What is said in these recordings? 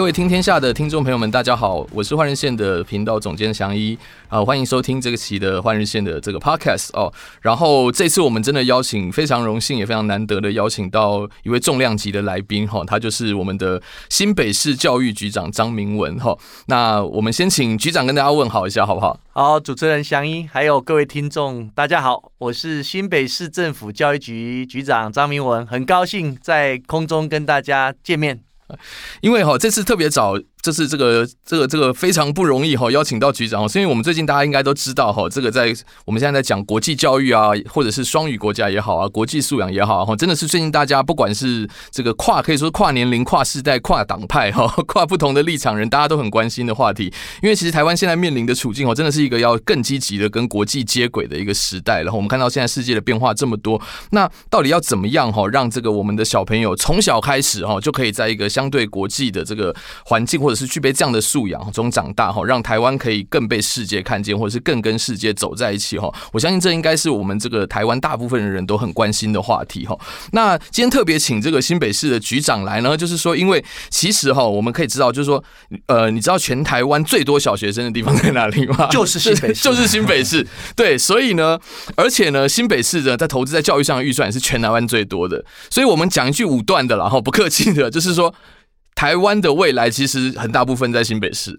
各位听天下的听众朋友们，大家好，我是换日线的频道总监祥一啊，欢迎收听这个期的换日线的这个 podcast 哦。然后这次我们真的邀请非常荣幸也非常难得的邀请到一位重量级的来宾哈，他就是我们的新北市教育局长张明文哈。那我们先请局长跟大家问好一下好不好？好，主持人祥一，还有各位听众，大家好，我是新北市政府教育局局长张明文，很高兴在空中跟大家见面。因为哈，这次特别早。这是这个这个这个非常不容易哈，邀请到局长，是因为我们最近大家应该都知道哈，这个在我们现在在讲国际教育啊，或者是双语国家也好啊，国际素养也好哈，真的是最近大家不管是这个跨可以说跨年龄、跨世代、跨党派哈，跨不同的立场人，大家都很关心的话题。因为其实台湾现在面临的处境哦，真的是一个要更积极的跟国际接轨的一个时代。然后我们看到现在世界的变化这么多，那到底要怎么样哈，让这个我们的小朋友从小开始哈，就可以在一个相对国际的这个环境，或者是具备这样的。素养中长大哈，让台湾可以更被世界看见，或者是更跟世界走在一起哈。我相信这应该是我们这个台湾大部分的人都很关心的话题哈。那今天特别请这个新北市的局长来呢，就是说，因为其实哈，我们可以知道，就是说，呃，你知道全台湾最多小学生的地方在哪里吗？就是新北市，就是新北市。对，所以呢，而且呢，新北市呢，在投资在教育上的预算也是全台湾最多的。所以我们讲一句武断的了，哈，不客气的，就是说。台湾的未来其实很大部分在新北市，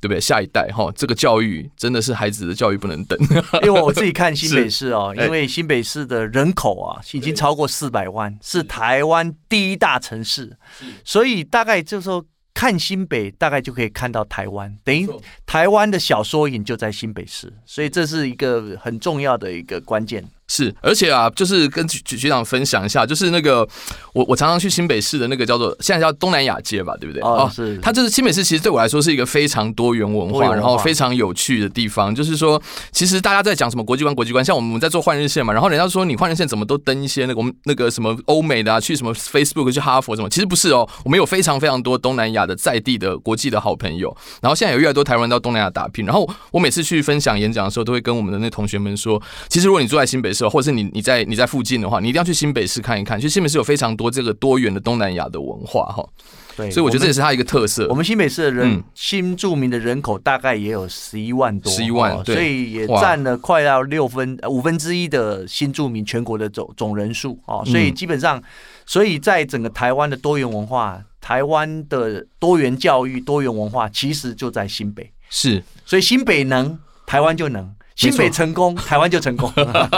对不对？下一代哈，这个教育真的是孩子的教育不能等。因为我自己看新北市哦，因为新北市的人口啊已经超过四百万，是台湾第一大城市，所以大概就是说看新北，大概就可以看到台湾，等于台湾的小缩影就在新北市，所以这是一个很重要的一个关键。是，而且啊，就是跟局局长分享一下，就是那个我我常常去新北市的那个叫做现在叫东南亚街吧，对不对？哦，是。它就是新北市，其实对我来说是一个非常多元文化，文化然后非常有趣的地方。就是说，其实大家在讲什么国际观、国际观，像我们在做换日线嘛，然后人家说你换日线怎么都登一些那个我们那个什么欧美的啊，去什么 Facebook 去哈佛什么，其实不是哦，我们有非常非常多东南亚的在地的国际的好朋友，然后现在有越来越多台湾到东南亚打拼。然后我每次去分享演讲的时候，都会跟我们的那同学们说，其实如果你住在新北市，或者是你你在你在附近的话，你一定要去新北市看一看。其实新北市有非常多这个多元的东南亚的文化哈。对，所以我觉得这也是它一个特色。我们新北市的人新住民的人口大概也有十一万多，十一万，对，所以也占了快要六分五分之一的新住民全国的总总人数哦。所以基本上，所以在整个台湾的多元文化、台湾的多元教育、多元文化，其实就在新北。是，所以新北能，台湾就能。新北成功，台湾就成功。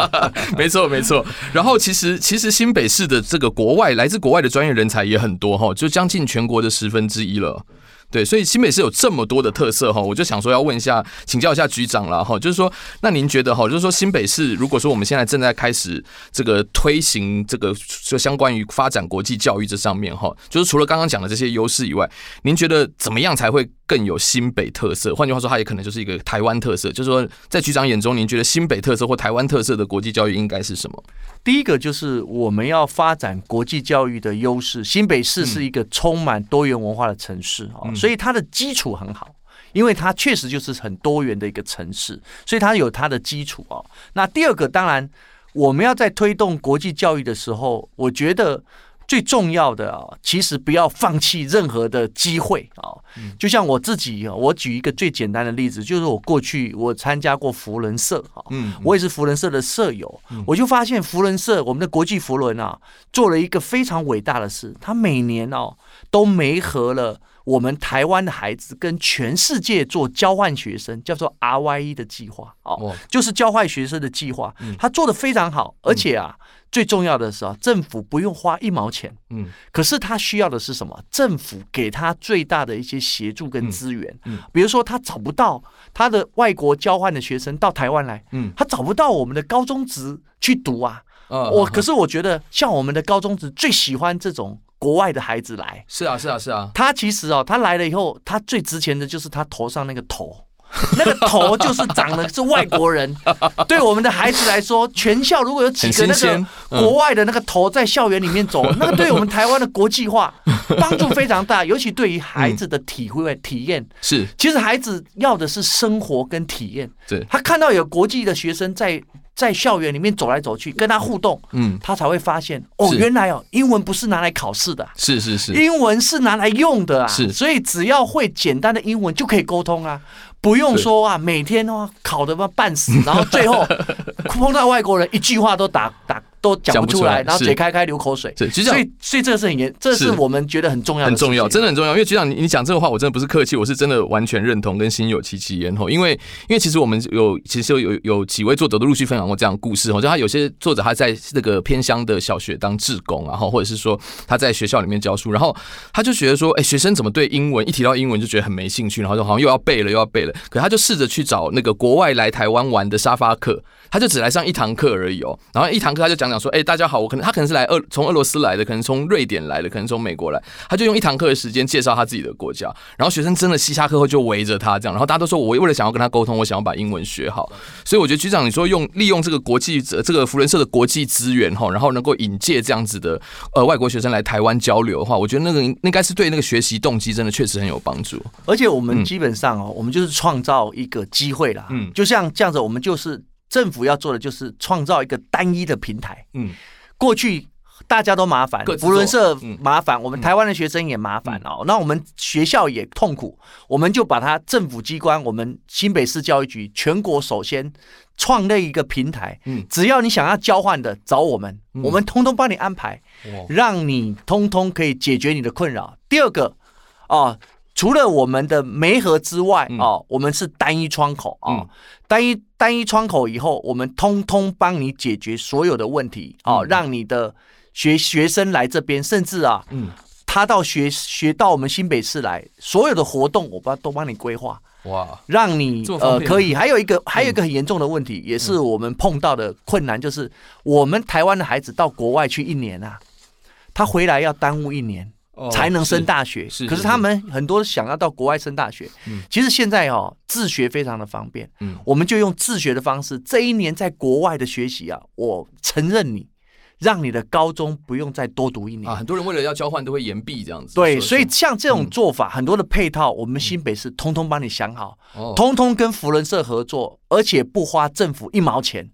没错，没错。然后，其实，其实新北市的这个国外来自国外的专业人才也很多哈，就将近全国的十分之一了。对，所以新北市有这么多的特色哈，我就想说要问一下，请教一下局长了哈，就是说，那您觉得哈，就是说新北市如果说我们现在正在开始这个推行这个就相关于发展国际教育这上面哈，就是除了刚刚讲的这些优势以外，您觉得怎么样才会更有新北特色？换句话说，它也可能就是一个台湾特色。就是说，在局长眼中，您觉得新北特色或台湾特色的国际教育应该是什么？第一个就是我们要发展国际教育的优势。新北市是一个充满多元文化的城市啊，所以它的基础很好，因为它确实就是很多元的一个城市，所以它有它的基础啊。那第二个，当然我们要在推动国际教育的时候，我觉得。最重要的啊，其实不要放弃任何的机会啊。就像我自己啊，我举一个最简单的例子，就是我过去我参加过福伦社啊，嗯，我也是福伦社的社友，我就发现福伦社我们的国际福伦啊，做了一个非常伟大的事，他每年哦都媒合了我们台湾的孩子跟全世界做交换学生，叫做 RYE 的计划。哦，就是交换学生的计划，他做的非常好，而且啊。最重要的是啊，政府不用花一毛钱，嗯，可是他需要的是什么？政府给他最大的一些协助跟资源，嗯，比如说他找不到他的外国交换的学生到台湾来，嗯，他找不到我们的高中职去读啊，我可是我觉得像我们的高中职最喜欢这种国外的孩子来，是啊是啊是啊，他其实哦，他来了以后，他最值钱的就是他头上那个头。那个头就是长的是外国人。对我们的孩子来说，全校如果有几个那个国外的那个头在校园里面走，那个对我们台湾的国际化帮助非常大，尤其对于孩子的体会体验是。其实孩子要的是生活跟体验。对，他看到有国际的学生在。在校园里面走来走去，跟他互动，嗯，他才会发现哦，原来哦，英文不是拿来考试的，是是。是，英文是拿来用的啊，是，所以只要会简单的英文就可以沟通啊，不用说啊，每天哦考的嘛半死，然后最后 碰到外国人一句话都打打。都讲不出来，然后嘴开开流口水。是，所以所以这个是很严，这是我们觉得很重要的，很重要，真的很重要。因为局长，你你讲这个话，我真的不是客气，我是真的完全认同，跟心有戚戚焉吼。因为因为其实我们有其实有有有几位作者都陆续分享过这样的故事吼，就他有些作者他在那个偏乡的小学当志工，然后或者是说他在学校里面教书，然后他就觉得说，哎，学生怎么对英文一提到英文就觉得很没兴趣，然后就好像又要背了又要背了。可他就试着去找那个国外来台湾玩的沙发客，他就只来上一堂课而已哦。然后一堂课他就讲讲说，哎，大家好，我可能。他可能是来俄从俄罗斯来的，可能从瑞典来的，可能从美国来，他就用一堂课的时间介绍他自己的国家，然后学生真的西下课后就围着他这样，然后大家都说，我为了想要跟他沟通，我想要把英文学好，所以我觉得局长你说用利用这个国际这个福伦社的国际资源哈，然后能够引介这样子的呃外国学生来台湾交流的话，我觉得那个应该是对那个学习动机真的确实很有帮助，而且我们基本上哦，我们就是创造一个机会啦，嗯，就像这样子，我们就是政府要做的就是创造一个单一的平台，嗯，过去。大家都麻烦，福伦社麻烦，我们台湾的学生也麻烦哦。那我们学校也痛苦，我们就把它政府机关，我们新北市教育局全国首先创立一个平台，嗯。只要你想要交换的，找我们，我们通通帮你安排，让你通通可以解决你的困扰。第二个啊，除了我们的媒合之外啊，我们是单一窗口啊，单一单一窗口以后，我们通通帮你解决所有的问题啊，让你的。学学生来这边，甚至啊，嗯，他到学学到我们新北市来，所有的活动我帮都帮你规划，哇，让你呃可以。还有一个还有一个很严重的问题，也是我们碰到的困难，就是我们台湾的孩子到国外去一年啊，他回来要耽误一年才能升大学。是，可是他们很多想要到国外升大学，其实现在哦自学非常的方便，嗯，我们就用自学的方式，这一年在国外的学习啊，我承认你。让你的高中不用再多读一年啊！很多人为了要交换都会延毕这样子。对，所以像这种做法，很多的配套，我们新北市通通帮你想好，通通跟福伦社合作，而且不花政府一毛钱，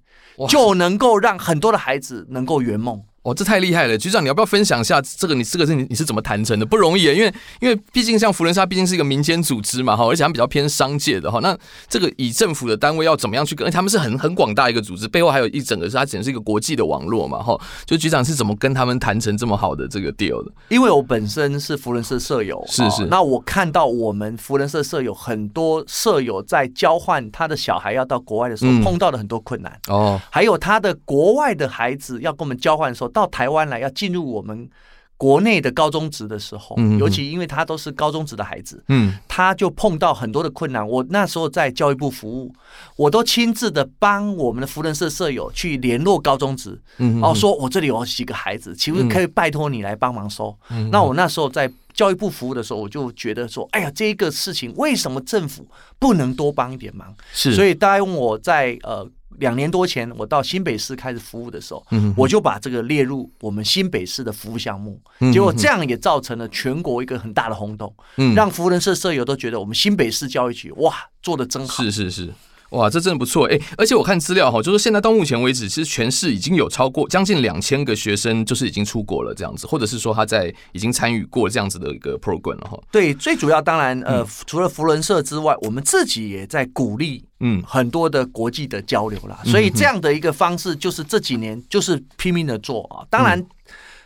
就能够让很多的孩子能够圆梦。哦，这太厉害了，局长，你要不要分享一下这个？你这个是你你是怎么谈成的？不容易，因为因为毕竟像福伦社，毕竟是一个民间组织嘛，哈，而且他们比较偏商界的哈。那这个以政府的单位要怎么样去跟？他们是很很广大一个组织，背后还有一整个是它简直是一个国际的网络嘛，哈。就局长是怎么跟他们谈成这么好的这个 deal 的？因为我本身是福伦社舍友，是是。那我看到我们福伦社舍友很多舍友在交换他的小孩要到国外的时候碰到了很多困难哦，还有他的国外的孩子要跟我们交换的时候到台湾来要。进入我们国内的高中职的时候，尤其因为他都是高中职的孩子，嗯，他就碰到很多的困难。我那时候在教育部服务，我都亲自的帮我们的福人社舍友去联络高中职，嗯，哦，说我这里有几个孩子，请问可以拜托你来帮忙收？那我那时候在教育部服务的时候，我就觉得说，哎呀，这个事情为什么政府不能多帮一点忙？是，所以当我在呃。两年多前，我到新北市开始服务的时候，我就把这个列入我们新北市的服务项目。结果这样也造成了全国一个很大的轰动，让福人社社友都觉得我们新北市教育局哇做的真好。是是是。哇，这真的不错哎！而且我看资料哈，就是现在到目前为止，其实全市已经有超过将近两千个学生，就是已经出国了这样子，或者是说他在已经参与过这样子的一个 program 了哈。对，最主要当然呃，除了福伦社之外，我们自己也在鼓励嗯很多的国际的交流啦。所以这样的一个方式，就是这几年就是拼命的做啊。当然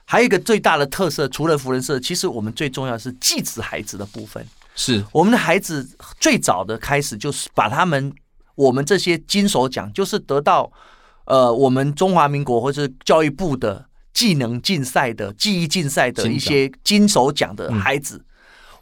还有一个最大的特色，除了福人社，其实我们最重要的是技职孩子的部分，是我们的孩子最早的开始就是把他们。我们这些金手奖就是得到，呃，我们中华民国或者是教育部的技能竞赛的技艺竞赛的一些金手奖的孩子，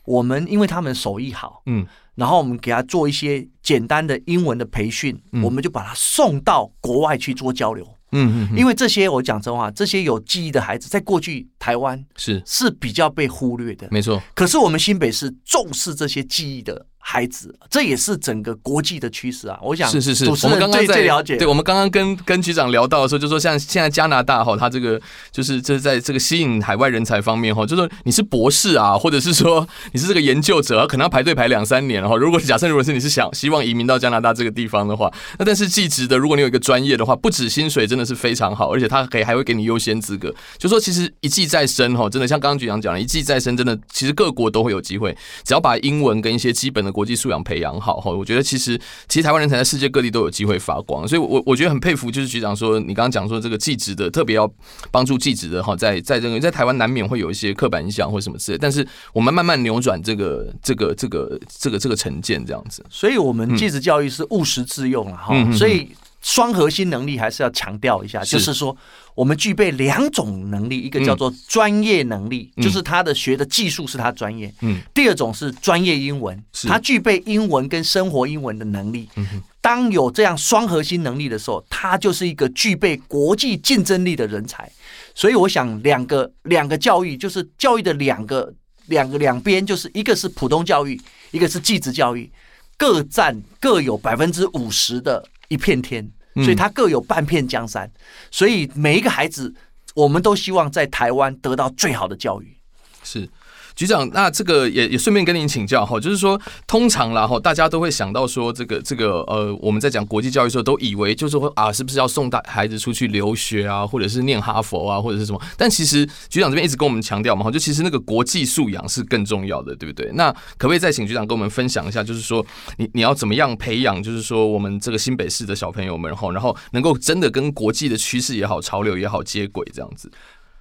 我们因为他们手艺好，嗯，然后我们给他做一些简单的英文的培训，我们就把他送到国外去做交流。嗯嗯，因为这些我讲真话，这些有记忆的孩子，在过去台湾是。是比较被忽略的，没错。可是我们新北市重视这些记忆的孩子，这也是整个国际的趋势啊！我想是是是，我们刚刚在了解，对，我们刚刚跟跟局长聊到的时候，就说像现在加拿大哈，他这个就是这在这个吸引海外人才方面哈，就说你是博士啊，或者是说你是这个研究者，可能要排队排两三年哈。如果假设如果是你是想希望移民到加拿大这个地方的话，那但是技职的，如果你有一个专业的话，不止薪水真的是非常好，而且他可以还会给你优先资格。就说其实一技在身哈，真的像刚刚局长讲的，一技在身，真的其实各国都会有机会，只要把英文跟一些基本的国际素养培养。好哈，我觉得其实其实台湾人才在世界各地都有机会发光，所以我我觉得很佩服，就是局长说你刚刚讲说这个技职的特别要帮助技职的哈，在在这个在台湾难免会有一些刻板印象或什么之类，但是我们慢慢扭转这个这个这个这个这个成见这样子，所以我们技职教育是务实自用了哈，所以。双核心能力还是要强调一下，就是说我们具备两种能力，一个叫做专业能力，就是他的学的技术是他专业。嗯。第二种是专业英文，他具备英文跟生活英文的能力。嗯。当有这样双核心能力的时候，他就是一个具备国际竞争力的人才。所以我想，两个两个教育就是教育的两个两个两边，就是一个是普通教育，一个是技职教育，各占各有百分之五十的。一片天，所以他各有半片江山，所以每一个孩子，我们都希望在台湾得到最好的教育。是。局长，那这个也也顺便跟您请教哈，就是说，通常啦哈，大家都会想到说，这个这个呃，我们在讲国际教育的时候，都以为就是说啊，是不是要送大孩子出去留学啊，或者是念哈佛啊，或者是什么？但其实局长这边一直跟我们强调嘛，哈，就其实那个国际素养是更重要的，对不对？那可不可以再请局长跟我们分享一下，就是说，你你要怎么样培养，就是说我们这个新北市的小朋友们，然后然后能够真的跟国际的趋势也好、潮流也好接轨，这样子。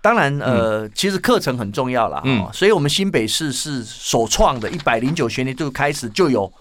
当然，呃，其实课程很重要啦。嗯，所以我们新北市是首创的，一百零九学年度开始就有，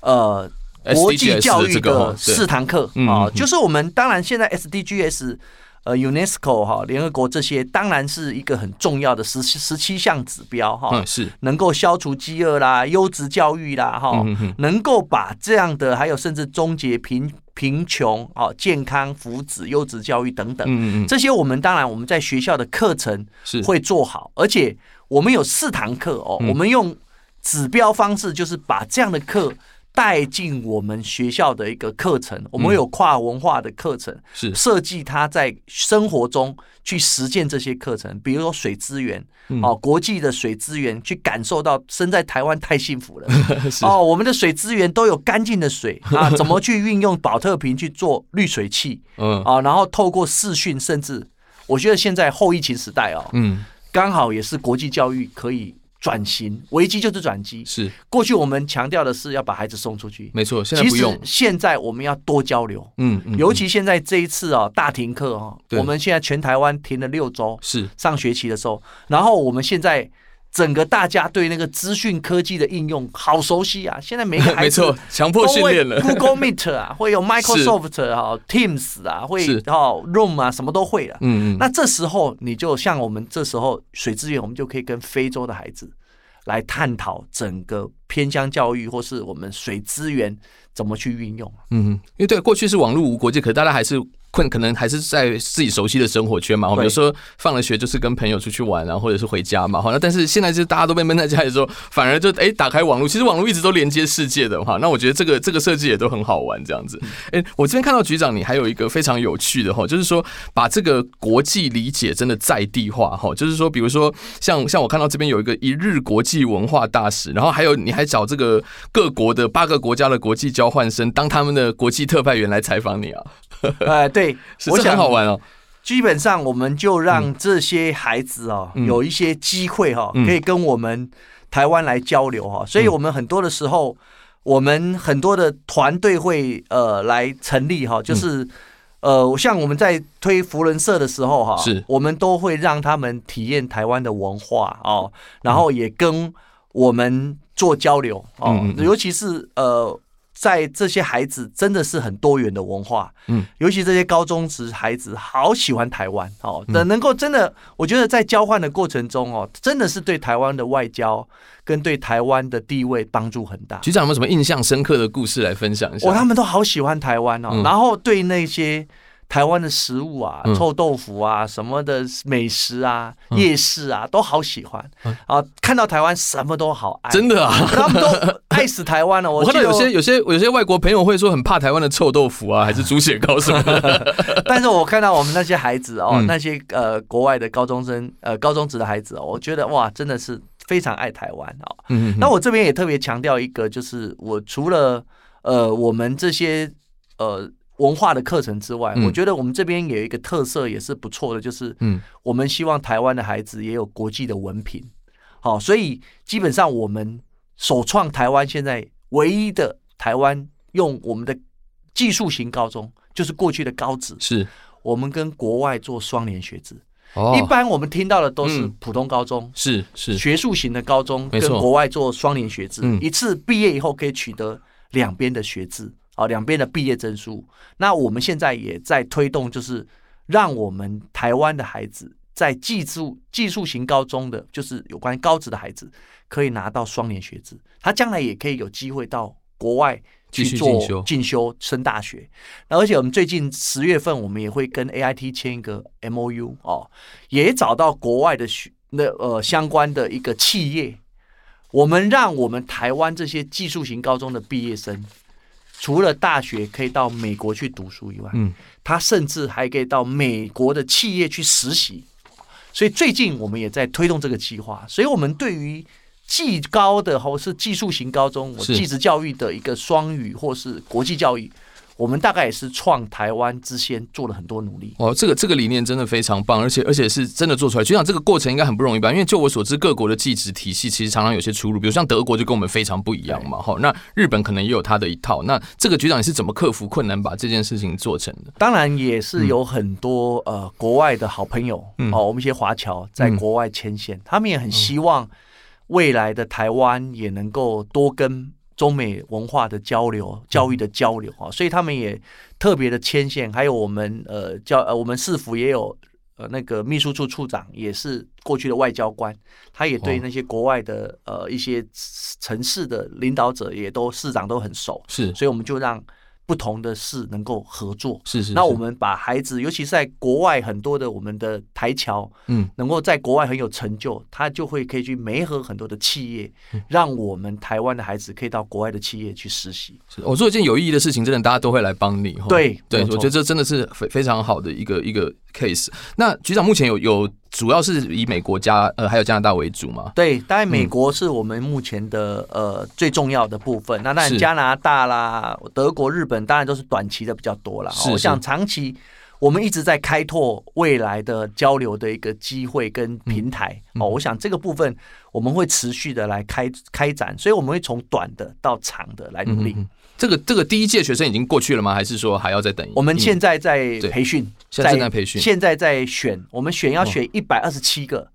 呃，国际教育的四堂课啊，就是我们当然现在 SDGs，呃，UNESCO 哈，联合国这些当然是一个很重要的十十七项指标哈，是能够消除饥饿啦，优质教育啦，哈，能够把这样的还有甚至终结贫。贫穷啊，健康福祉、优质教育等等，这些我们当然我们在学校的课程是会做好，而且我们有四堂课哦，我们用指标方式，就是把这样的课。带进我们学校的一个课程，我们有跨文化的课程，是。设计他在生活中去实践这些课程，比如说水资源，哦，国际的水资源，去感受到身在台湾太幸福了，哦，我们的水资源都有干净的水 啊，怎么去运用保特瓶去做滤水器，嗯，啊，然后透过视讯，甚至我觉得现在后疫情时代哦，嗯，刚好也是国际教育可以。转型危机就是转机，是。过去我们强调的是要把孩子送出去，没错。现在不用，现在我们要多交流，嗯，尤其现在这一次啊大停课啊，我们现在全台湾停了六周，是。上学期的时候，然后我们现在。整个大家对那个资讯科技的应用好熟悉啊！现在每个 孩子没错，强迫训练了。Google Meet 啊，会有 Microsoft 啊，Teams 啊，会哦 Room 啊，什么都会了。嗯嗯。那这时候你就像我们这时候水资源，我们就可以跟非洲的孩子来探讨整个偏乡教育，或是我们水资源怎么去运用。嗯嗯。因为对过去是网络无国界，可是大家还是。困可能还是在自己熟悉的生活圈嘛，我们有时候放了学就是跟朋友出去玩啊，或者是回家嘛，好，那但是现在就是大家都被闷在家里的时候，反而就哎、欸、打开网络，其实网络一直都连接世界的哈，那我觉得这个这个设计也都很好玩这样子。哎、欸，我这边看到局长你还有一个非常有趣的哈，就是说把这个国际理解真的在地化哈，就是说比如说像像我看到这边有一个一日国际文化大使，然后还有你还找这个各国的八个国家的国际交换生当他们的国际特派员来采访你啊。哎，对，我想好玩哦。基本上，我们就让这些孩子哦，有一些机会哈，可以跟我们台湾来交流哈。所以，我们很多的时候，我们很多的团队会呃来成立哈，就是呃，像我们在推福伦社的时候哈，是，我们都会让他们体验台湾的文化哦，然后也跟我们做交流哦，尤其是呃。在这些孩子真的是很多元的文化，嗯，尤其这些高中职孩子好喜欢台湾哦，能能够真的，我觉得在交换的过程中哦，真的是对台湾的外交跟对台湾的地位帮助很大。局长有没有什么印象深刻的故事来分享一下？哦，他们都好喜欢台湾哦，然后对那些。台湾的食物啊，臭豆腐啊，什么的美食啊，夜市啊，都好喜欢啊！看到台湾什么都好爱，真的啊，他们都爱爱死台湾了。我看到有些有些有些外国朋友会说很怕台湾的臭豆腐啊，还是猪血糕什么的。但是我看到我们那些孩子哦，那些呃国外的高中生呃高中职的孩子哦，我觉得哇，真的是非常爱台湾哦。嗯。那我这边也特别强调一个，就是我除了呃我们这些呃。文化的课程之外，我觉得我们这边有一个特色也是不错的，就是嗯，我们希望台湾的孩子也有国际的文凭，好，所以基本上我们首创台湾现在唯一的台湾用我们的技术型高中，就是过去的高职，是。我们跟国外做双联学制。一般我们听到的都是普通高中，是是。学术型的高中，跟国外做双联学制，一次毕业以后可以取得两边的学制。好，两边的毕业证书。那我们现在也在推动，就是让我们台湾的孩子在技术技术型高中的，就是有关高职的孩子，可以拿到双联学制，他将来也可以有机会到国外去做进修升大学。那而且我们最近十月份，我们也会跟 AIT 签一个 MOU 哦，也找到国外的学那呃相关的一个企业，我们让我们台湾这些技术型高中的毕业生。除了大学可以到美国去读书以外，嗯，他甚至还可以到美国的企业去实习。所以最近我们也在推动这个计划。所以，我们对于技高的或是技术型高中，我技职教育的一个双语或是国际教育。我们大概也是创台湾之先，做了很多努力。哦，这个这个理念真的非常棒，而且而且是真的做出来。局长，这个过程应该很不容易吧？因为就我所知，各国的技职体系其实常常有些出入，比如像德国就跟我们非常不一样嘛。哈，那日本可能也有他的一套。那这个局长你是怎么克服困难，把这件事情做成的？当然也是有很多、嗯、呃国外的好朋友哦、嗯，我们一些华侨在国外牵线、嗯，他们也很希望未来的台湾也能够多跟。中美文化的交流、教育的交流啊，所以他们也特别的牵线。还有我们呃教呃我们市府也有呃那个秘书处处长，也是过去的外交官，他也对那些国外的呃一些城市的领导者也都市长都很熟，是，所以我们就让。不同的事能够合作，是是，是。那我们把孩子，尤其是在国外很多的我们的台侨，嗯，能够在国外很有成就，他就会可以去媒合很多的企业，嗯，让我们台湾的孩子可以到国外的企业去实习。是，我做一件有意义的事情，真的大家都会来帮你。对对，我觉得这真的是非非常好的一个一个 case。那局长目前有有。主要是以美国加呃还有加拿大为主嘛？对，当然美国是我们目前的、嗯、呃最重要的部分。那当然加拿大啦、德国、日本当然都是短期的比较多了。我想长期我们一直在开拓未来的交流的一个机会跟平台。哦、嗯，我想这个部分我们会持续的来开开展，所以我们会从短的到长的来努力。嗯这个这个第一届学生已经过去了吗？还是说还要再等一？我们现在在培训，现在正在培训，现在在选，我们选要选一百二十七个。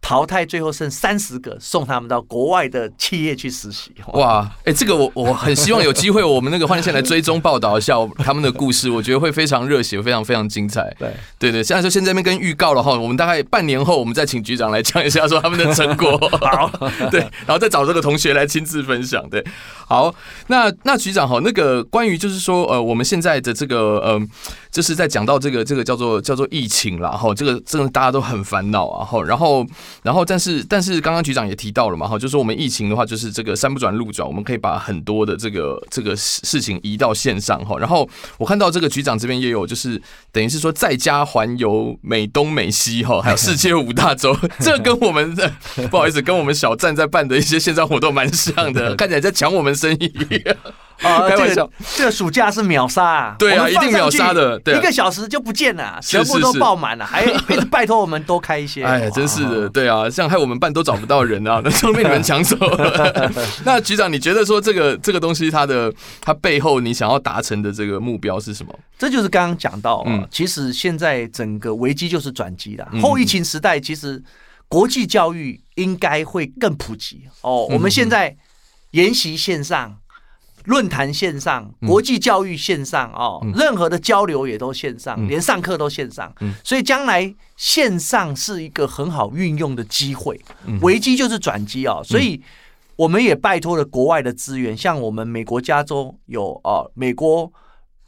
淘汰最后剩三十个，送他们到国外的企业去实习。哇，哎、欸，这个我我很希望有机会，我们那个换线来追踪报道一下 他们的故事，我觉得会非常热血，非常非常精彩。对对对，现在就先在这边跟预告了哈，我们大概半年后，我们再请局长来讲一下说他们的成果。好，对，然后再找这个同学来亲自分享。对，好，那那局长哈，那个关于就是说呃，我们现在的这个呃。就是在讲到这个这个叫做叫做疫情啦，哈，这个真的大家都很烦恼啊，哈，然后然后但是但是刚刚局长也提到了嘛，哈，就是我们疫情的话，就是这个山不转路转，我们可以把很多的这个这个事事情移到线上，哈，然后我看到这个局长这边也有，就是等于是说在家环游美东美西，哈，还有世界五大洲，这跟我们的 不好意思，跟我们小站在办的一些线上活动蛮像的，看起来在抢我们生意。啊、呃，开玩笑，这个暑假是秒杀啊！对啊，一定秒杀的，对、啊，一个小时就不见了，全部都爆满了，还一直拜托我们多开一些。哎，真是的，对啊，像害我们办都找不到人啊，那都被你们抢走了。那局长，你觉得说这个这个东西，它的它背后你想要达成的这个目标是什么？这就是刚刚讲到，嗯，其实现在整个危机就是转机啦。后疫情时代，其实国际教育应该会更普及哦。我们现在研习线上。论坛线上，国际教育线上哦，任何的交流也都线上，连上课都线上，所以将来线上是一个很好运用的机会。危机就是转机哦，所以我们也拜托了国外的资源，像我们美国加州有哦，美国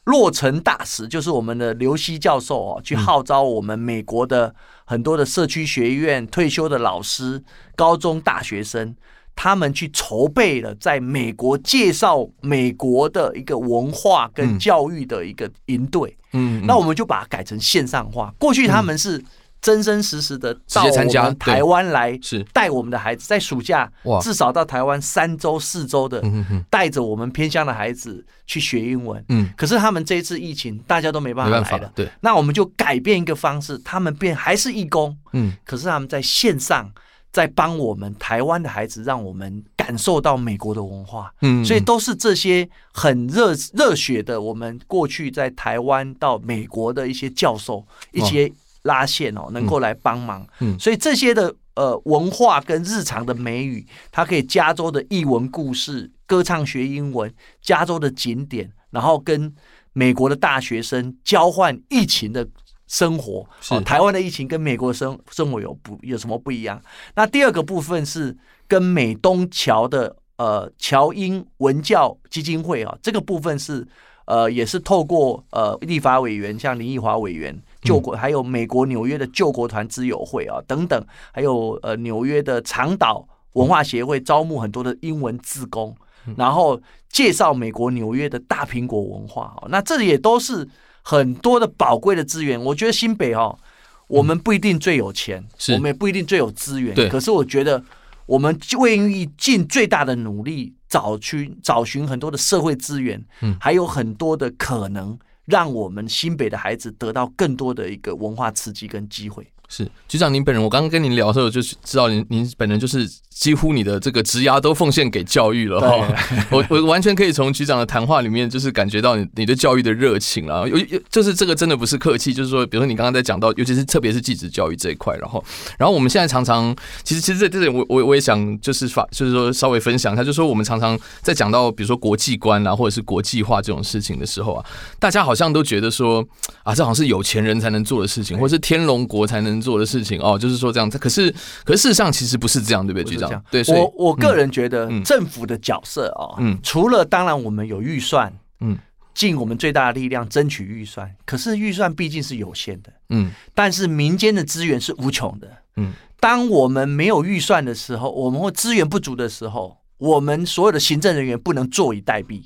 洛城大使就是我们的刘希教授哦，去号召我们美国的很多的社区学院退休的老师、高中大学生。他们去筹备了在美国介绍美国的一个文化跟教育的一个营队。嗯，那我们就把它改成线上化。过去他们是。真真实实的到我们台湾来，是带我们的孩子，在暑假至少到台湾三周四周的，带着我们偏乡的孩子去学英文。嗯，可是他们这一次疫情，大家都没办法来了。对，那我们就改变一个方式，他们变还是义工。嗯，可是他们在线上在帮我们台湾的孩子，让我们感受到美国的文化。嗯，所以都是这些很热热血的，我们过去在台湾到美国的一些教授一些。拉线哦，能够来帮忙，嗯，所以这些的呃文化跟日常的美语，它可以加州的译文故事、歌唱学英文、加州的景点，然后跟美国的大学生交换疫情的生活。是、哦、台湾的疫情跟美国生生活有不有什么不一样？那第二个部分是跟美东侨的呃侨英文教基金会啊、哦，这个部分是呃也是透过呃立法委员像林奕华委员。救国还有美国纽约的救国团之友会啊等等，还有呃纽约的长岛文化协会招募很多的英文志工，然后介绍美国纽约的大苹果文化哦，那这也都是很多的宝贵的资源。我觉得新北哦，我们不一定最有钱，我们也不一定最有资源，可是我觉得我们愿意尽最大的努力找去找寻很多的社会资源，还有很多的可能。让我们新北的孩子得到更多的一个文化刺激跟机会。是局长，您本人，我刚刚跟您聊的时候，就是知道您您本人就是几乎你的这个职涯都奉献给教育了哈。我 我完全可以从局长的谈话里面，就是感觉到你你对教育的热情了。有有，就是这个真的不是客气，就是说，比如说你刚刚在讲到，尤其是特别是继职教育这一块，然后然后我们现在常常，其实其实这这点我我我也想就是发，就是说稍微分享一下，就是说我们常常在讲到比如说国际观啊，或者是国际化这种事情的时候啊，大家好像都觉得说啊，这好像是有钱人才能做的事情，或者是天龙国才能。做的事情哦，就是说这样子。可是，可是事实上其实不是这样，对不对，局长？对，我我个人觉得政府的角色哦，嗯，除了当然我们有预算，嗯，尽我们最大的力量争取预算。可是预算毕竟是有限的，嗯，但是民间的资源是无穷的，嗯。当我们没有预算的时候，我们会资源不足的时候，我们所有的行政人员不能坐以待毙，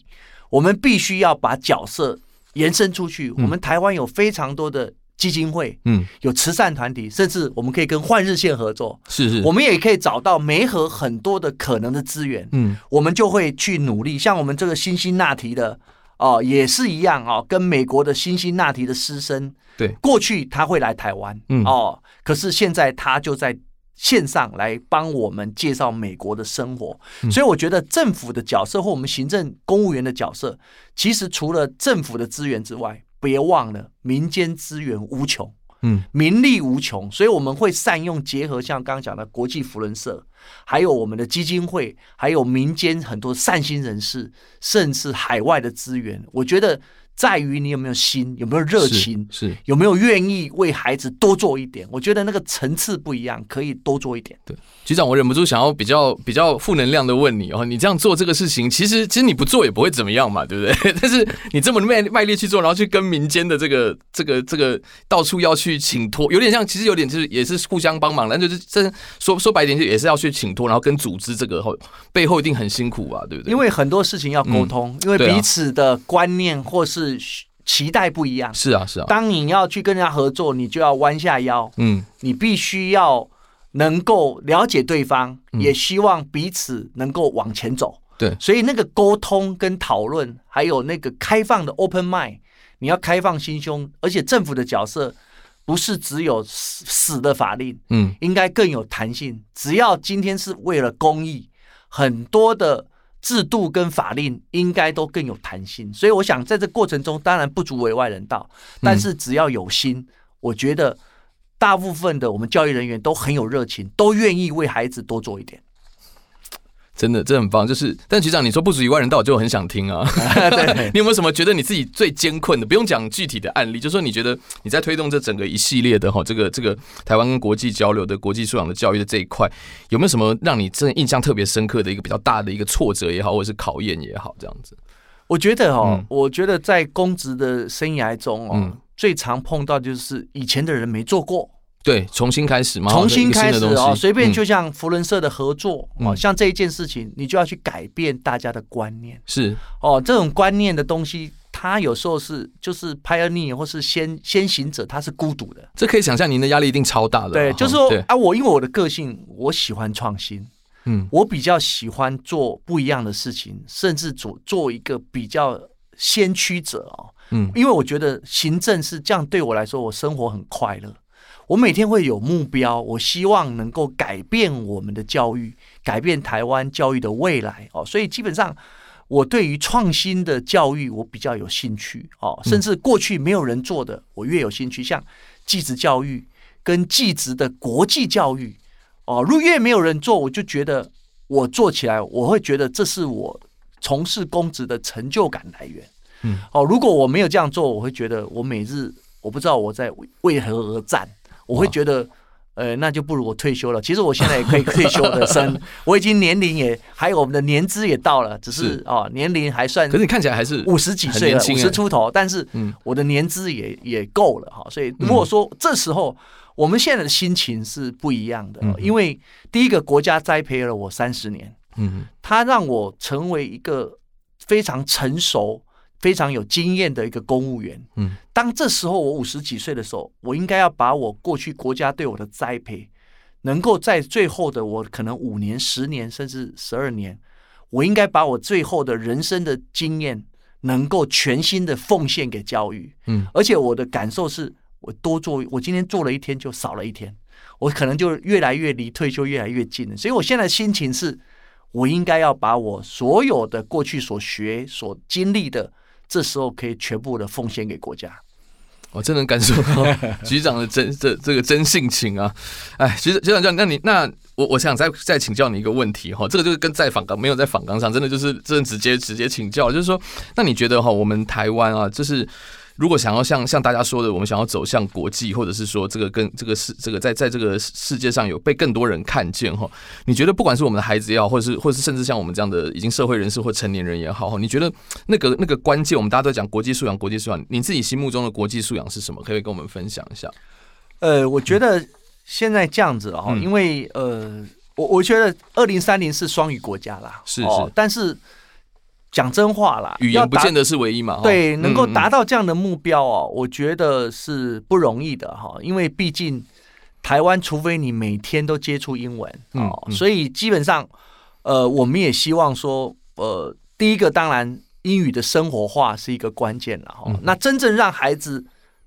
我们必须要把角色延伸出去。我们台湾有非常多的。基金会，嗯，有慈善团体，甚至我们可以跟换日线合作，是是，我们也可以找到媒合很多的可能的资源，嗯，我们就会去努力。像我们这个辛辛那提的哦，也是一样哦，跟美国的辛辛那提的师生，对，过去他会来台湾，嗯。哦，可是现在他就在线上来帮我们介绍美国的生活，所以我觉得政府的角色或我们行政公务员的角色，其实除了政府的资源之外。别忘了，民间资源无穷，嗯，民力无穷，所以我们会善用结合，像刚刚讲的国际福伦社，还有我们的基金会，还有民间很多善心人士，甚至海外的资源，我觉得。在于你有没有心，有没有热情，是，是有没有愿意为孩子多做一点。我觉得那个层次不一样，可以多做一点。对，局长，我忍不住想要比较比较负能量的问你哦，你这样做这个事情，其实其实你不做也不会怎么样嘛，对不对？但是你这么卖卖力去做，然后去跟民间的这个这个这个到处要去请托，有点像，其实有点就是也是互相帮忙，但就是真说说白点就也是要去请托，然后跟组织这个后背后一定很辛苦吧，对不对？因为很多事情要沟通，嗯，因为彼此的观念或是。是期待不一样，是啊是啊。当你要去跟人家合作，你就要弯下腰，嗯，你必须要能够了解对方，也希望彼此能够往前走。对，所以那个沟通跟讨论，还有那个开放的 open mind，你要开放心胸，而且政府的角色不是只有死死的法令，嗯，应该更有弹性。只要今天是为了公益，很多的。制度跟法令应该都更有弹性，所以我想在这过程中，当然不足为外人道，但是只要有心，我觉得大部分的我们教育人员都很有热情，都愿意为孩子多做一点。真的，这很棒。就是，但局长，你说不足一万人到，我就很想听啊。对，你有没有什么觉得你自己最艰困的？不用讲具体的案例，就说你觉得你在推动这整个一系列的哈，这个这个台湾跟国际交流的国际素养的教育的这一块，有没有什么让你真的印象特别深刻的一个比较大的一个挫折也好，或者是考验也好，这样子？我觉得哦，嗯、我觉得在公职的生涯中哦，嗯、最常碰到就是以前的人没做过。对，重新开始嘛，重新开始哦，随便就像福伦社的合作哦，嗯、像这一件事情，你就要去改变大家的观念，是。哦，这种观念的东西，它有时候是就是 pioneer 或是先先行者，他是孤独的，这可以想象您的压力一定超大的。对，就是说啊，我因为我的个性，我喜欢创新，嗯，我比较喜欢做不一样的事情，甚至做做一个比较先驱者哦，嗯，因为我觉得行政是这样，对我来说，我生活很快乐。我每天会有目标，我希望能够改变我们的教育，改变台湾教育的未来哦。所以基本上，我对于创新的教育我比较有兴趣哦。甚至过去没有人做的，我越有兴趣。像技职教育跟技职的国际教育哦，如果越没有人做，我就觉得我做起来，我会觉得这是我从事公职的成就感来源。嗯，哦，如果我没有这样做，我会觉得我每日我不知道我在为何而战。我会觉得，呃，那就不如我退休了。其实我现在也可以退休的 生，我已经年龄也还有我们的年资也到了，只是，是哦，年龄还算。可是你看起来还是五十几岁了，五十出头，但是我的年资也也够了哈。所以如果说这时候我们现在的心情是不一样的，因为第一个国家栽培了我三十年，嗯，他让我成为一个非常成熟。非常有经验的一个公务员，嗯，当这时候我五十几岁的时候，我应该要把我过去国家对我的栽培，能够在最后的我可能五年、十年甚至十二年，我应该把我最后的人生的经验，能够全心的奉献给教育，嗯，而且我的感受是，我多做，我今天做了一天就少了一天，我可能就越来越离退休越来越近了，所以我现在的心情是，我应该要把我所有的过去所学所经历的。这时候可以全部的奉献给国家，我真能感受到 局长的真这这个真性情啊！哎，局长局长，那你那我我想再再请教你一个问题哈，这个就是跟在访纲没有在访纲上，真的就是真的直接直接请教，就是说，那你觉得哈，我们台湾啊，就是。如果想要像像大家说的，我们想要走向国际，或者是说这个跟这个世这个在在这个世界上有被更多人看见哈，你觉得不管是我们的孩子也好，或者是或者是甚至像我们这样的已经社会人士或成年人也好，你觉得那个那个关键，我们大家都讲国际素养，国际素养，你自己心目中的国际素养是什么？可不可以跟我们分享一下？呃，我觉得现在这样子哈，因为呃，我我觉得二零三零是双语国家啦，是是，但是。讲真话啦，语言不见得是唯一嘛。对，能够达到这样的目标哦，我觉得是不容易的哈。因为毕竟台湾，除非你每天都接触英文哦，所以基本上，呃，我们也希望说，呃，第一个当然英语的生活化是一个关键了哈。那真正让孩子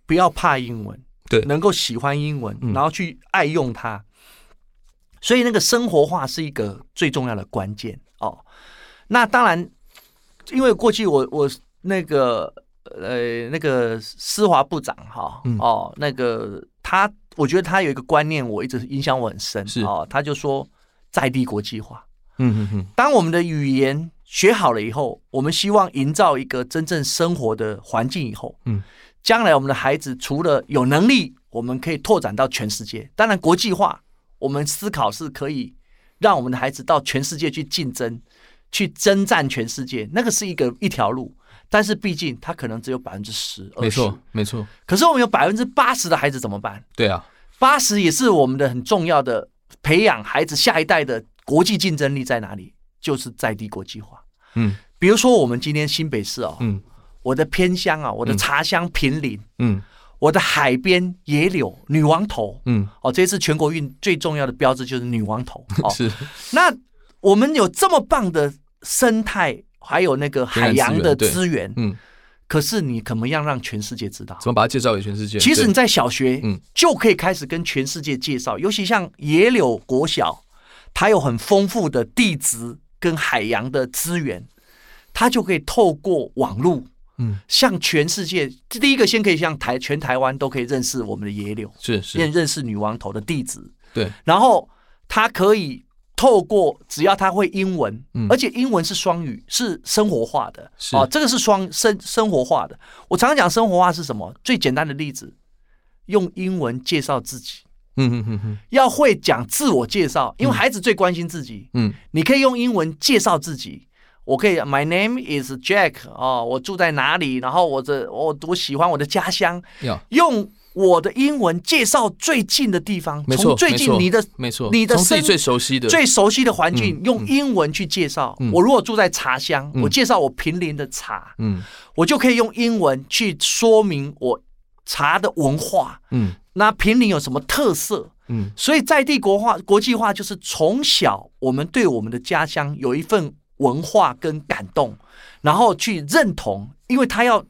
不要怕英文，对，能够喜欢英文，然后去爱用它，所以那个生活化是一个最重要的关键哦。那当然。因为过去我我那个呃那个施华部长哈哦那个他我觉得他有一个观念我一直影响我很深是。哦他就说在地国际化嗯嗯嗯。当我们的语言学好了以后我们希望营造一个真正生活的环境以后嗯。将来我们的孩子除了有能力我们可以拓展到全世界。当然国际化我们思考是可以让我们的孩子到全世界去竞争。去征战全世界，那个是一个一条路，但是毕竟他可能只有百分之十、二，没错，没错。可是我们有百分之八十的孩子怎么办？对啊，八十也是我们的很重要的培养孩子下一代的国际竞争力在哪里？就是在地国际化。嗯，比如说我们今天新北市哦，嗯，我的偏乡啊，我的茶乡平林，嗯，我的海边野柳女王头，嗯，哦，这次全国运最重要的标志就是女王头，哦，是。那我们有这么棒的。生态还有那个海洋的资源，嗯，可是你怎么样让全世界知道？怎么把它介绍给全世界？其实你在小学，嗯，就可以开始跟全世界介绍。尤其像野柳国小，它有很丰富的地质跟海洋的资源，它就可以透过网络，嗯，向全世界第一个先可以向台全台湾都可以认识我们的野柳，是是，认认识女王头的地址，对，然后它可以。透过只要他会英文，而且英文是双语，是生活化的，啊，这个是双生生活化的。我常常讲生活化是什么？最简单的例子，用英文介绍自己，嗯嗯嗯，要会讲自我介绍，因为孩子最关心自己，嗯，你可以用英文介绍自己，我可以，My name is Jack，哦，我住在哪里，然后我的我我喜欢我的家乡，用我的英文介绍最近的地方，从最近你的没错，你的生最熟悉的最熟悉的环境，用英文去介绍。我如果住在茶乡，我介绍我平林的茶，嗯，我就可以用英文去说明我茶的文化，嗯，那平林有什么特色，嗯，所以在地国化国际化就是从小我们对我们的家乡有一份文化跟感动，然后去认同，因为他要。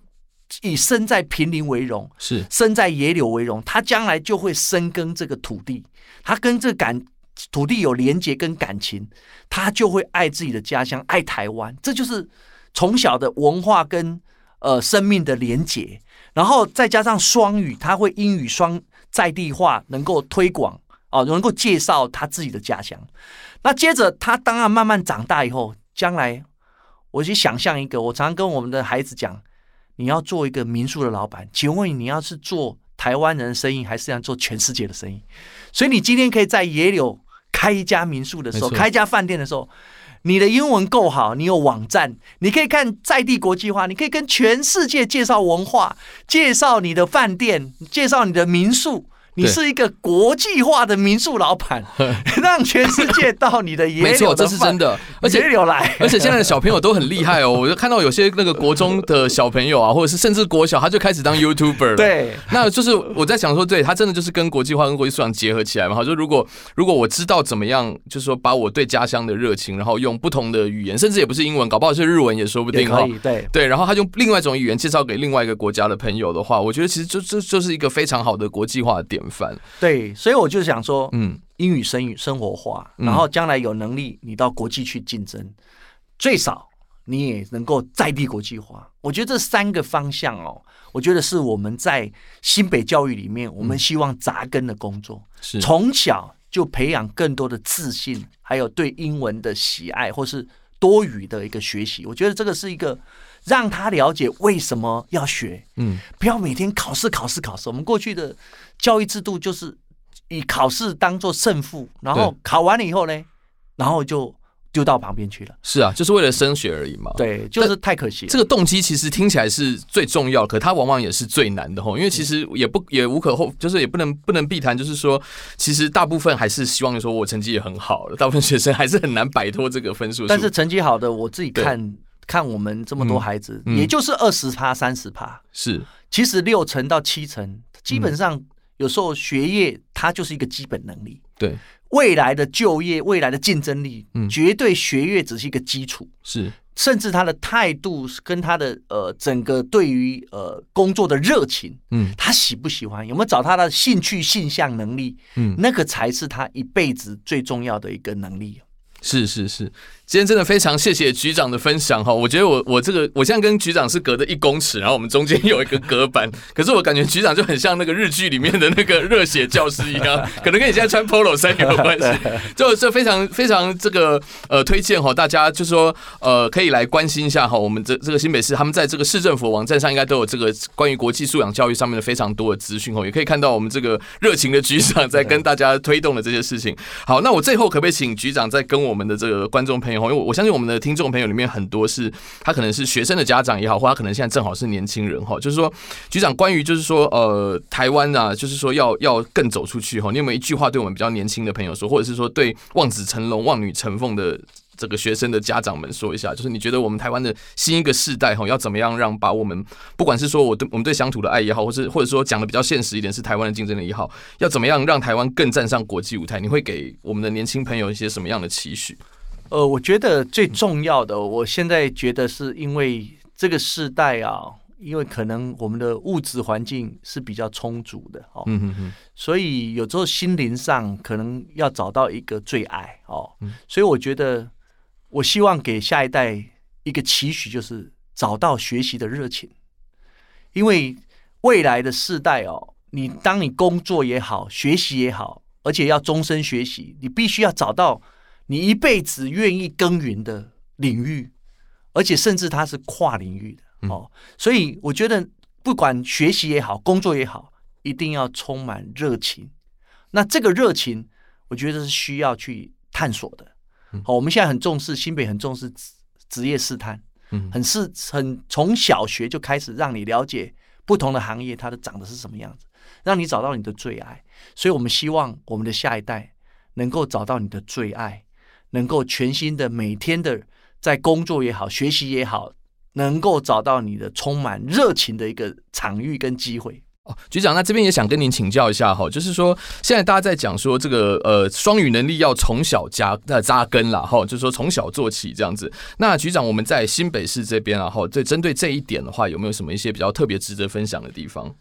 以生在平林为荣，是生在野柳为荣，他将来就会深耕这个土地，他跟这感土地有连结跟感情，他就会爱自己的家乡，爱台湾，这就是从小的文化跟呃生命的连结，然后再加上双语，他会英语双在地化，能够推广啊、呃，能够介绍他自己的家乡。那接着他当然慢慢长大以后，将来我去想象一个，我常常跟我们的孩子讲。你要做一个民宿的老板，请问你要是做台湾人的生意，还是要做全世界的生意？所以你今天可以在野柳开一家民宿的时候，开一家饭店的时候，你的英文够好，你有网站，你可以看在地国际化，你可以跟全世界介绍文化，介绍你的饭店，介绍你的民宿。你是一个国际化的民宿老板，让全世界到你的 野柳。没错，这是真的。而且柳来，而且现在的小朋友都很厉害哦。我就看到有些那个国中的小朋友啊，或者是甚至国小，他就开始当 YouTuber 了。对，那就是我在想说，对他真的就是跟国际化跟国际素养结合起来嘛。好，就如果如果我知道怎么样，就是说把我对家乡的热情，然后用不同的语言，甚至也不是英文，搞不好是日文也说不定。可以，对对。然后他用另外一种语言介绍给另外一个国家的朋友的话，我觉得其实就就就是一个非常好的国际化的对。所以我就想说，嗯，英语生语生活化，然后将来有能力，你到国际去竞争，最少你也能够在地国际化。我觉得这三个方向哦，我觉得是我们在新北教育里面，我们希望扎根的工作，是从小就培养更多的自信，还有对英文的喜爱，或是多语的一个学习。我觉得这个是一个让他了解为什么要学，嗯，不要每天考试考试考试。我们过去的教育制度就是。以考试当做胜负，然后考完了以后呢，然后就丢到旁边去了。是啊，就是为了升学而已嘛。对，就是太可惜了。这个动机其实听起来是最重要，可它往往也是最难的吼。因为其实也不也无可厚，就是也不能不能避谈，就是说，其实大部分还是希望说我成绩也很好了，大部分学生还是很难摆脱这个分数。但是成绩好的，我自己看看我们这么多孩子，嗯、也就是二十趴、三十趴。是，其实六成到七成，基本上。有时候学业它就是一个基本能力，对。未来的就业、未来的竞争力，嗯，绝对学业只是一个基础，是，甚至他的态度跟他的呃整个对于呃工作的热情，嗯，他喜不喜欢，有没有找他的兴趣、性向、能力，嗯，那个才是他一辈子最重要的一个能力。是是是。今天真的非常谢谢局长的分享哈，我觉得我我这个我现在跟局长是隔着一公尺，然后我们中间有一个隔板，可是我感觉局长就很像那个日剧里面的那个热血教师一样，可能跟你现在穿 Polo 衫有关系，就这非常非常这个呃推荐哈，大家就是说呃可以来关心一下哈，我们这这个新北市他们在这个市政府网站上应该都有这个关于国际素养教育上面的非常多的资讯哦，也可以看到我们这个热情的局长在跟大家推动的这些事情。好，那我最后可不可以请局长再跟我我们的这个观众朋友，因为我相信我们的。听众朋友里面很多是，他可能是学生的家长也好，或他可能现在正好是年轻人哈。就是说，局长关于就是说，呃，台湾啊，就是说要要更走出去哈。你有没有一句话对我们比较年轻的朋友说，或者是说对望子成龙、望女成凤的这个学生的家长们说一下？就是你觉得我们台湾的新一个世代哈，要怎么样让把我们不管是说我对我们对乡土的爱也好，或是或者说讲的比较现实一点是台湾的竞争力也好，要怎么样让台湾更站上国际舞台？你会给我们的年轻朋友一些什么样的期许？呃，我觉得最重要的，我现在觉得是因为这个世代啊，因为可能我们的物质环境是比较充足的哦，嗯哼哼，所以有时候心灵上可能要找到一个最爱哦，所以我觉得我希望给下一代一个期许，就是找到学习的热情，因为未来的世代哦，你当你工作也好，学习也好，而且要终身学习，你必须要找到。你一辈子愿意耕耘的领域，而且甚至它是跨领域的哦，所以我觉得不管学习也好，工作也好，一定要充满热情。那这个热情，我觉得是需要去探索的。好，我们现在很重视新北，很重视职职业试探，嗯很是很从小学就开始让你了解不同的行业它的长得是什么样子。让你找到你的最爱。所以我们希望我们的下一代能够找到你的最爱，能够全新的每天的在工作也好，学习也好，能够找到你的充满热情的一个场域跟机会。哦，局长，那这边也想跟您请教一下哈，就是说现在大家在讲说这个呃双语能力要从小加呃扎根了哈，就是说从小做起这样子。那局长，我们在新北市这边啊哈，对针对这一点的话，有没有什么一些比较特别值得分享的地方？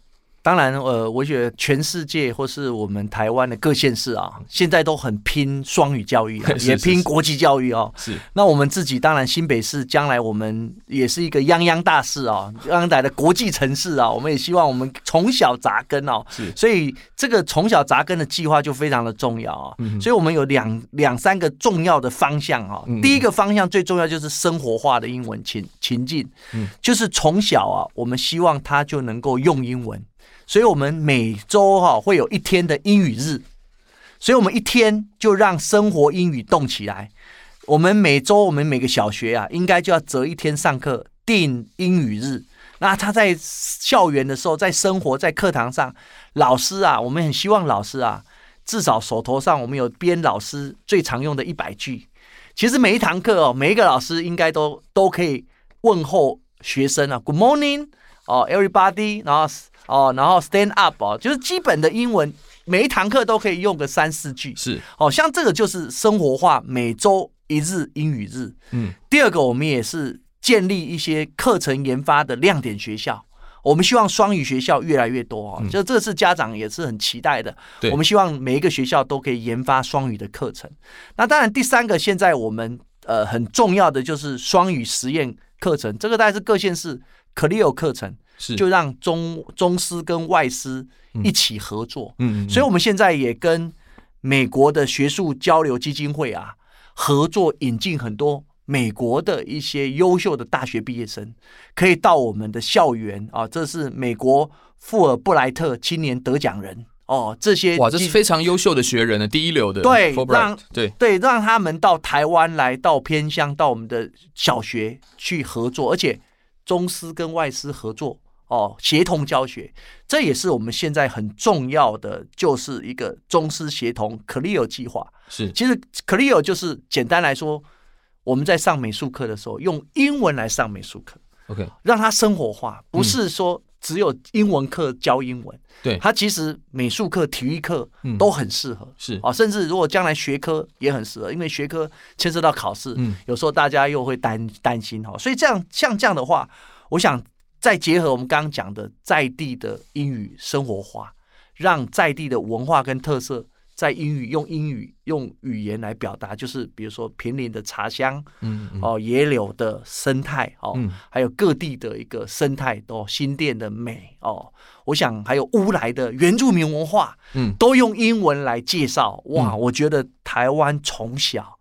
当然，呃，我觉得全世界或是我们台湾的各县市啊，现在都很拼双语教育，也拼国际教育哦。是。那我们自己当然新北市将来我们也是一个泱泱大市啊，泱泱的国际城市啊，我们也希望我们从小扎根哦。是。所以这个从小扎根的计划就非常的重要啊。嗯。所以我们有两两三个重要的方向啊。第一个方向最重要就是生活化的英文情情境。嗯。就是从小啊，我们希望他就能够用英文。所以，我们每周哈会有一天的英语日，所以我们一天就让生活英语动起来。我们每周，我们每个小学啊，应该就要择一天上课定英语日。那他在校园的时候，在生活在课堂上，老师啊，我们很希望老师啊，至少手头上我们有编老师最常用的一百句。其实每一堂课哦，每一个老师应该都都可以问候学生啊，Good morning，哦，everybody，然后。哦，然后 stand up 哦，就是基本的英文，每一堂课都可以用个三四句。是，哦，像这个就是生活化，每周一日英语日。嗯，第二个我们也是建立一些课程研发的亮点学校，我们希望双语学校越来越多哦，就这是家长也是很期待的。对，我们希望每一个学校都可以研发双语的课程。那当然，第三个现在我们呃很重要的就是双语实验课程，这个大概是各县市 Clear 课程。是，就让中中师跟外师一起合作。嗯，所以我们现在也跟美国的学术交流基金会啊合作，引进很多美国的一些优秀的大学毕业生，可以到我们的校园啊。这是美国富尔布莱特青年得奖人哦，这些哇，这是非常优秀的学人呢，第一流的。对，让对对，让他们到台湾来，到偏乡，到我们的小学去合作，而且中师跟外师合作。哦，协同教学，这也是我们现在很重要的，就是一个中师协同 Clear 计划。是，其实 Clear 就是简单来说，我们在上美术课的时候，用英文来上美术课，OK，让它生活化，不是说只有英文课教英文。对、嗯，它其实美术课、体育课都很适合。是、嗯、啊，甚至如果将来学科也很适合，因为学科牵涉到考试，嗯，有时候大家又会担担心哈，所以这样像这样的话，我想。再结合我们刚刚讲的在地的英语生活化，让在地的文化跟特色在英语用英语用语言来表达，就是比如说平林的茶香，嗯，嗯。哦，野柳的生态哦，嗯、还有各地的一个生态哦，新店的美哦，我想还有乌来的原住民文化，嗯，都用英文来介绍，哇，嗯、我觉得台湾从小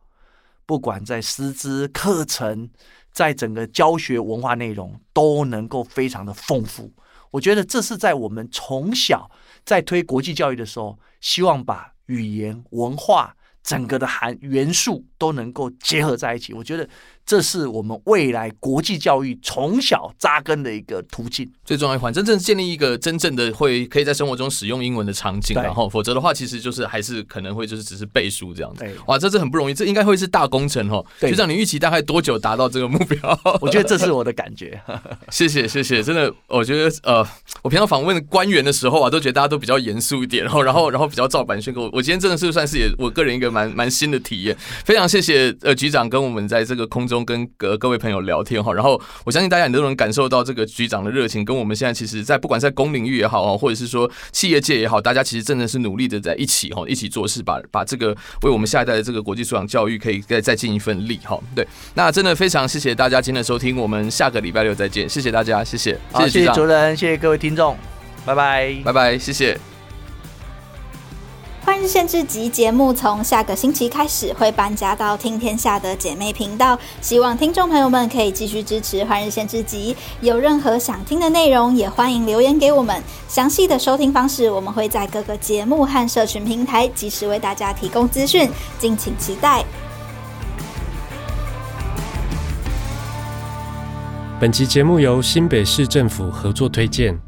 不管在师资课程。在整个教学文化内容都能够非常的丰富，我觉得这是在我们从小在推国际教育的时候，希望把语言文化整个的含元素都能够结合在一起。我觉得。这是我们未来国际教育从小扎根的一个途径，最重要一环，真正建立一个真正的会可以在生活中使用英文的场景，然后否则的话，其实就是还是可能会就是只是背书这样子。哇，这是很不容易，这应该会是大工程哦。局长，你预期大概多久达到这个目标？我觉得这是我的感觉。谢谢谢谢，真的，我觉得呃，我平常访问官员的时候啊，都觉得大家都比较严肃一点，然后然后然后比较照本宣科。我今天真的是算是也我个人一个蛮蛮新的体验，非常谢谢呃局长跟我们在这个空中。跟各各位朋友聊天哈，然后我相信大家也都能感受到这个局长的热情，跟我们现在其实，在不管在公领域也好，或者是说企业界也好，大家其实真的是努力的在一起哈，一起做事，把把这个为我们下一代的这个国际素养教育可以再再尽一份力哈。对，那真的非常谢谢大家今天的收听，我们下个礼拜六再见，谢谢大家，谢谢，好谢谢主任，谢谢各位听众，拜拜，拜拜，谢谢。换日线之集节目从下个星期开始会搬家到听天下的姐妹频道，希望听众朋友们可以继续支持换日线之集。有任何想听的内容，也欢迎留言给我们。详细的收听方式，我们会在各个节目和社群平台及时为大家提供资讯，敬请期待。本集节目由新北市政府合作推荐。